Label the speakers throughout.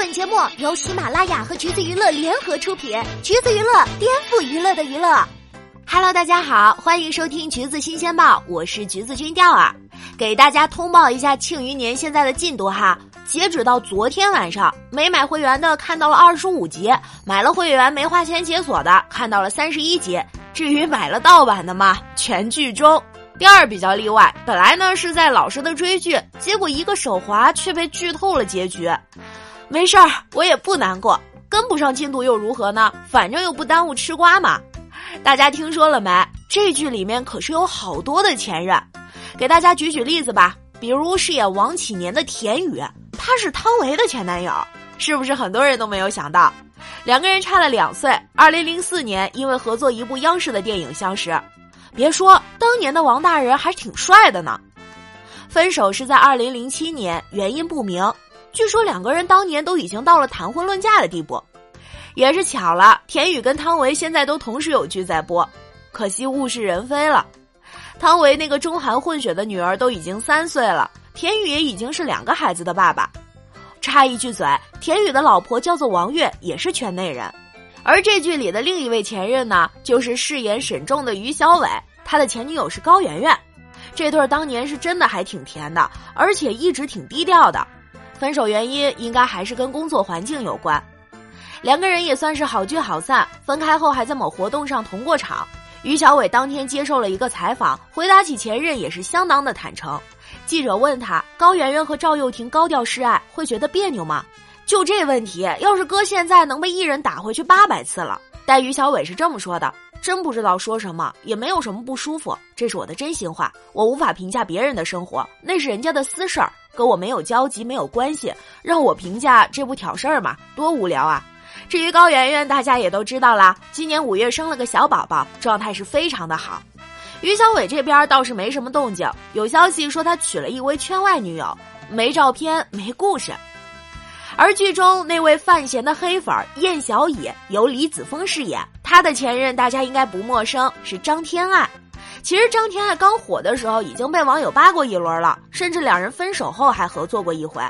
Speaker 1: 本节目由喜马拉雅和橘子娱乐联合出品，橘子娱乐颠覆娱乐的娱乐。Hello，大家好，欢迎收听橘子新鲜报，我是橘子君钓儿，给大家通报一下庆余年现在的进度哈。截止到昨天晚上，没买会员的看到了二十五集，买了会员没花钱解锁的看到了三十一集。至于买了盗版的嘛，全剧终。第二比较例外，本来呢是在老实的追剧，结果一个手滑却被剧透了结局。没事儿，我也不难过，跟不上进度又如何呢？反正又不耽误吃瓜嘛。大家听说了没？这剧里面可是有好多的前任，给大家举举例子吧。比如饰演王启年的田雨，他是汤唯的前男友，是不是很多人都没有想到？两个人差了两岁，二零零四年因为合作一部央视的电影相识。别说当年的王大人还挺帅的呢，分手是在二零零七年，原因不明。据说两个人当年都已经到了谈婚论嫁的地步，也是巧了，田雨跟汤唯现在都同时有剧在播，可惜物是人非了。汤唯那个中韩混血的女儿都已经三岁了，田雨也已经是两个孩子的爸爸。插一句嘴，田雨的老婆叫做王月，也是圈内人。而这剧里的另一位前任呢，就是饰演沈重的于小伟，他的前女友是高圆圆。这对当年是真的还挺甜的，而且一直挺低调的。分手原因应该还是跟工作环境有关。两个人也算是好聚好散，分开后还在某活动上同过场。于小伟当天接受了一个采访，回答起前任也是相当的坦诚。记者问他：高圆圆和赵又廷高调示爱，会觉得别扭吗？就这问题，要是搁现在，能被艺人打回去八百次了。但于小伟是这么说的：“真不知道说什么，也没有什么不舒服，这是我的真心话。我无法评价别人的生活，那是人家的私事儿，跟我没有交集，没有关系。让我评价，这不挑事儿吗？多无聊啊！”至于高圆圆，大家也都知道啦，今年五月生了个小宝宝，状态是非常的好。于小伟这边倒是没什么动静，有消息说他娶了一位圈外女友，没照片，没故事。而剧中那位范闲的黑粉燕小野由李子峰饰演，他的前任大家应该不陌生，是张天爱。其实张天爱刚火的时候已经被网友扒过一轮了，甚至两人分手后还合作过一回。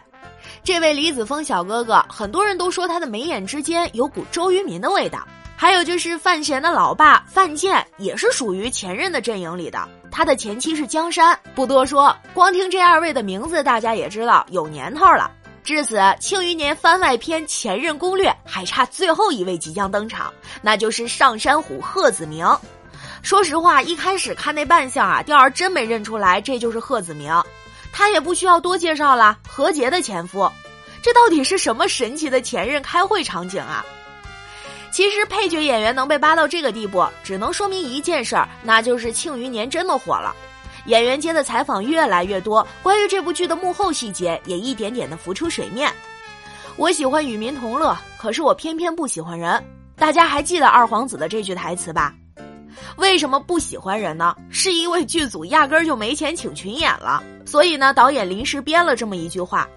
Speaker 1: 这位李子峰小哥哥，很多人都说他的眉眼之间有股周渝民的味道。还有就是范闲的老爸范建也是属于前任的阵营里的，他的前妻是江山，不多说，光听这二位的名字，大家也知道有年头了。至此，庆余年番外篇《前任攻略》还差最后一位即将登场，那就是上山虎贺子明。说实话，一开始看那扮相啊，钓儿真没认出来这就是贺子明。他也不需要多介绍了，何洁的前夫。这到底是什么神奇的前任开会场景啊？其实配角演员能被扒到这个地步，只能说明一件事儿，那就是庆余年真的火了。演员间的采访越来越多，关于这部剧的幕后细节也一点点的浮出水面。我喜欢与民同乐，可是我偏偏不喜欢人。大家还记得二皇子的这句台词吧？为什么不喜欢人呢？是因为剧组压根儿就没钱请群演了，所以呢，导演临时编了这么一句话。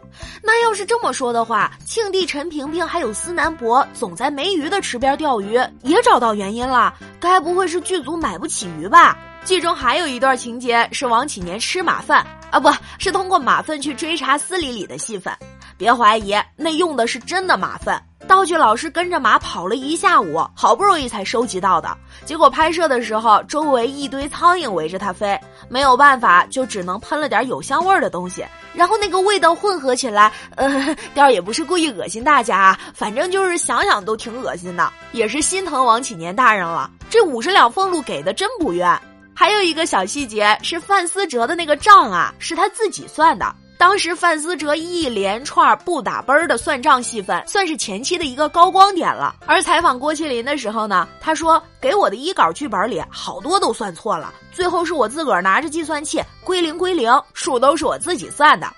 Speaker 1: 那要是这么说的话，庆帝陈萍萍还有司南博总在没鱼的池边钓鱼，也找到原因了。该不会是剧组买不起鱼吧？剧中还有一段情节是王启年吃马粪啊，不是通过马粪去追查司礼里的戏份。别怀疑，那用的是真的马粪。道具老师跟着马跑了一下午，好不容易才收集到的。结果拍摄的时候，周围一堆苍蝇围着它飞，没有办法，就只能喷了点有香味儿的东西。然后那个味道混合起来，呃，调也不是故意恶心大家，反正就是想想都挺恶心的，也是心疼王启年大人了。这五十两俸禄给的真不冤。还有一个小细节是范思哲的那个账啊，是他自己算的。当时范思哲一连串不打奔儿的算账戏份，算是前期的一个高光点了。而采访郭麒麟的时候呢，他说给我的一稿剧本里好多都算错了，最后是我自个儿拿着计算器归零归零，数都是我自己算的。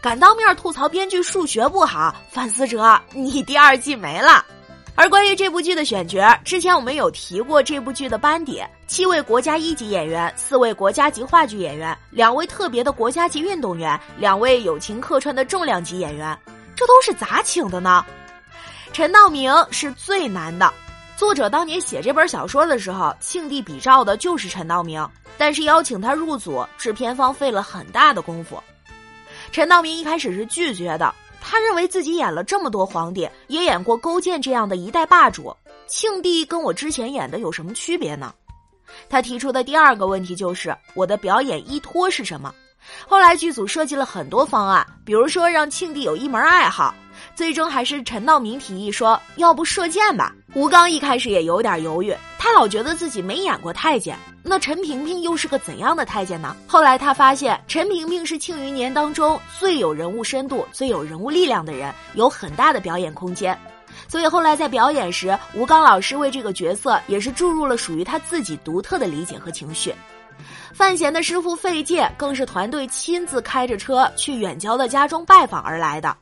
Speaker 1: 敢当面吐槽编剧数学不好，范思哲，你第二季没了。而关于这部剧的选角，之前我们有提过这部剧的班底：七位国家一级演员，四位国家级话剧演员，两位特别的国家级运动员，两位友情客串的重量级演员。这都是咋请的呢？陈道明是最难的。作者当年写这本小说的时候，庆帝比照的就是陈道明，但是邀请他入组，制片方费了很大的功夫。陈道明一开始是拒绝的。他认为自己演了这么多皇帝，也演过勾践这样的一代霸主，庆帝跟我之前演的有什么区别呢？他提出的第二个问题就是我的表演依托是什么？后来剧组设计了很多方案，比如说让庆帝有一门爱好。最终还是陈道明提议说：“要不射箭吧？”吴刚一开始也有点犹豫，他老觉得自己没演过太监。那陈萍萍又是个怎样的太监呢？后来他发现，陈萍萍是庆余年当中最有人物深度、最有人物力量的人，有很大的表演空间。所以后来在表演时，吴刚老师为这个角色也是注入了属于他自己独特的理解和情绪。范闲的师傅费介更是团队亲自开着车去远郊的家中拜访而来的。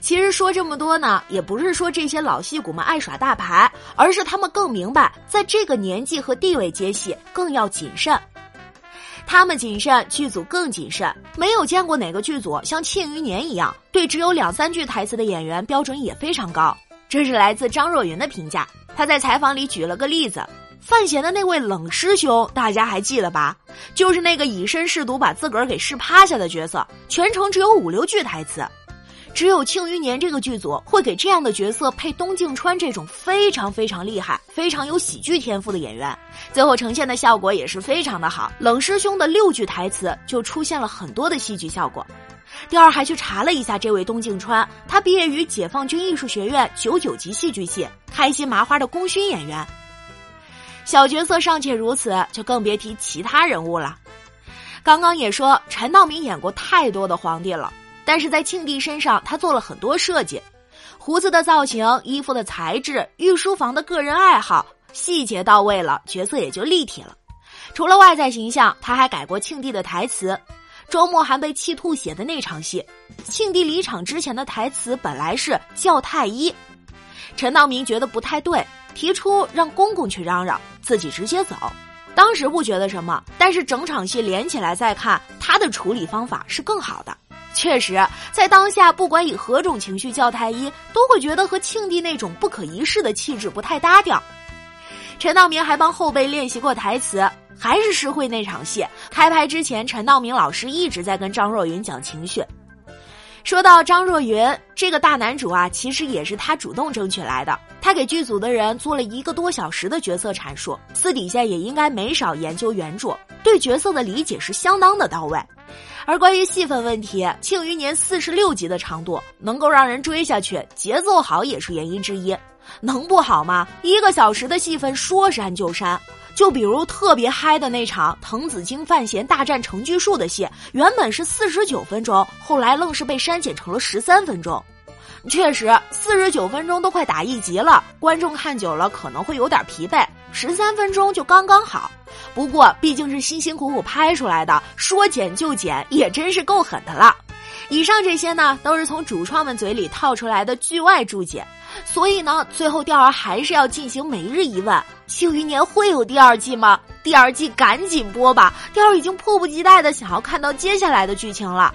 Speaker 1: 其实说这么多呢，也不是说这些老戏骨们爱耍大牌，而是他们更明白，在这个年纪和地位接戏更要谨慎。他们谨慎，剧组更谨慎。没有见过哪个剧组像《庆余年》一样，对只有两三句台词的演员标准也非常高。这是来自张若昀的评价。他在采访里举了个例子：范闲的那位冷师兄，大家还记得吧？就是那个以身试毒把自个儿给试趴下的角色，全程只有五六句台词。只有《庆余年》这个剧组会给这样的角色配东静川这种非常非常厉害、非常有喜剧天赋的演员，最后呈现的效果也是非常的好。冷师兄的六句台词就出现了很多的戏剧效果。第二还去查了一下这位东静川，他毕业于解放军艺术学院九九级戏剧系，开心麻花的功勋演员。小角色尚且如此，就更别提其他人物了。刚刚也说陈道明演过太多的皇帝了。但是在庆帝身上，他做了很多设计，胡子的造型、衣服的材质、御书房的个人爱好，细节到位了，角色也就立体了。除了外在形象，他还改过庆帝的台词。周末还被气吐血的那场戏，庆帝离场之前的台词本来是叫太医，陈道明觉得不太对，提出让公公去嚷嚷，自己直接走。当时不觉得什么，但是整场戏连起来再看，他的处理方法是更好的。确实，在当下，不管以何种情绪叫太医，都会觉得和庆帝那种不可一世的气质不太搭调。陈道明还帮后辈练习过台词，还是诗会那场戏。开拍之前，陈道明老师一直在跟张若昀讲情绪。说到张若昀这个大男主啊，其实也是他主动争取来的。他给剧组的人做了一个多小时的角色阐述，私底下也应该没少研究原著，对角色的理解是相当的到位。而关于戏份问题，《庆余年》四十六集的长度能够让人追下去，节奏好也是原因之一。能不好吗？一个小时的戏份说删就删。就比如特别嗨的那场滕子京、范闲大战程巨树的戏，原本是四十九分钟，后来愣是被删减成了十三分钟。确实，四十九分钟都快打一集了，观众看久了可能会有点疲惫。十三分钟就刚刚好，不过毕竟是辛辛苦苦拍出来的，说剪就剪，也真是够狠的了。以上这些呢，都是从主创们嘴里套出来的剧外注解，所以呢，最后钓儿还是要进行每日一问：庆余年会有第二季吗？第二季赶紧播吧！钓儿已经迫不及待的想要看到接下来的剧情了。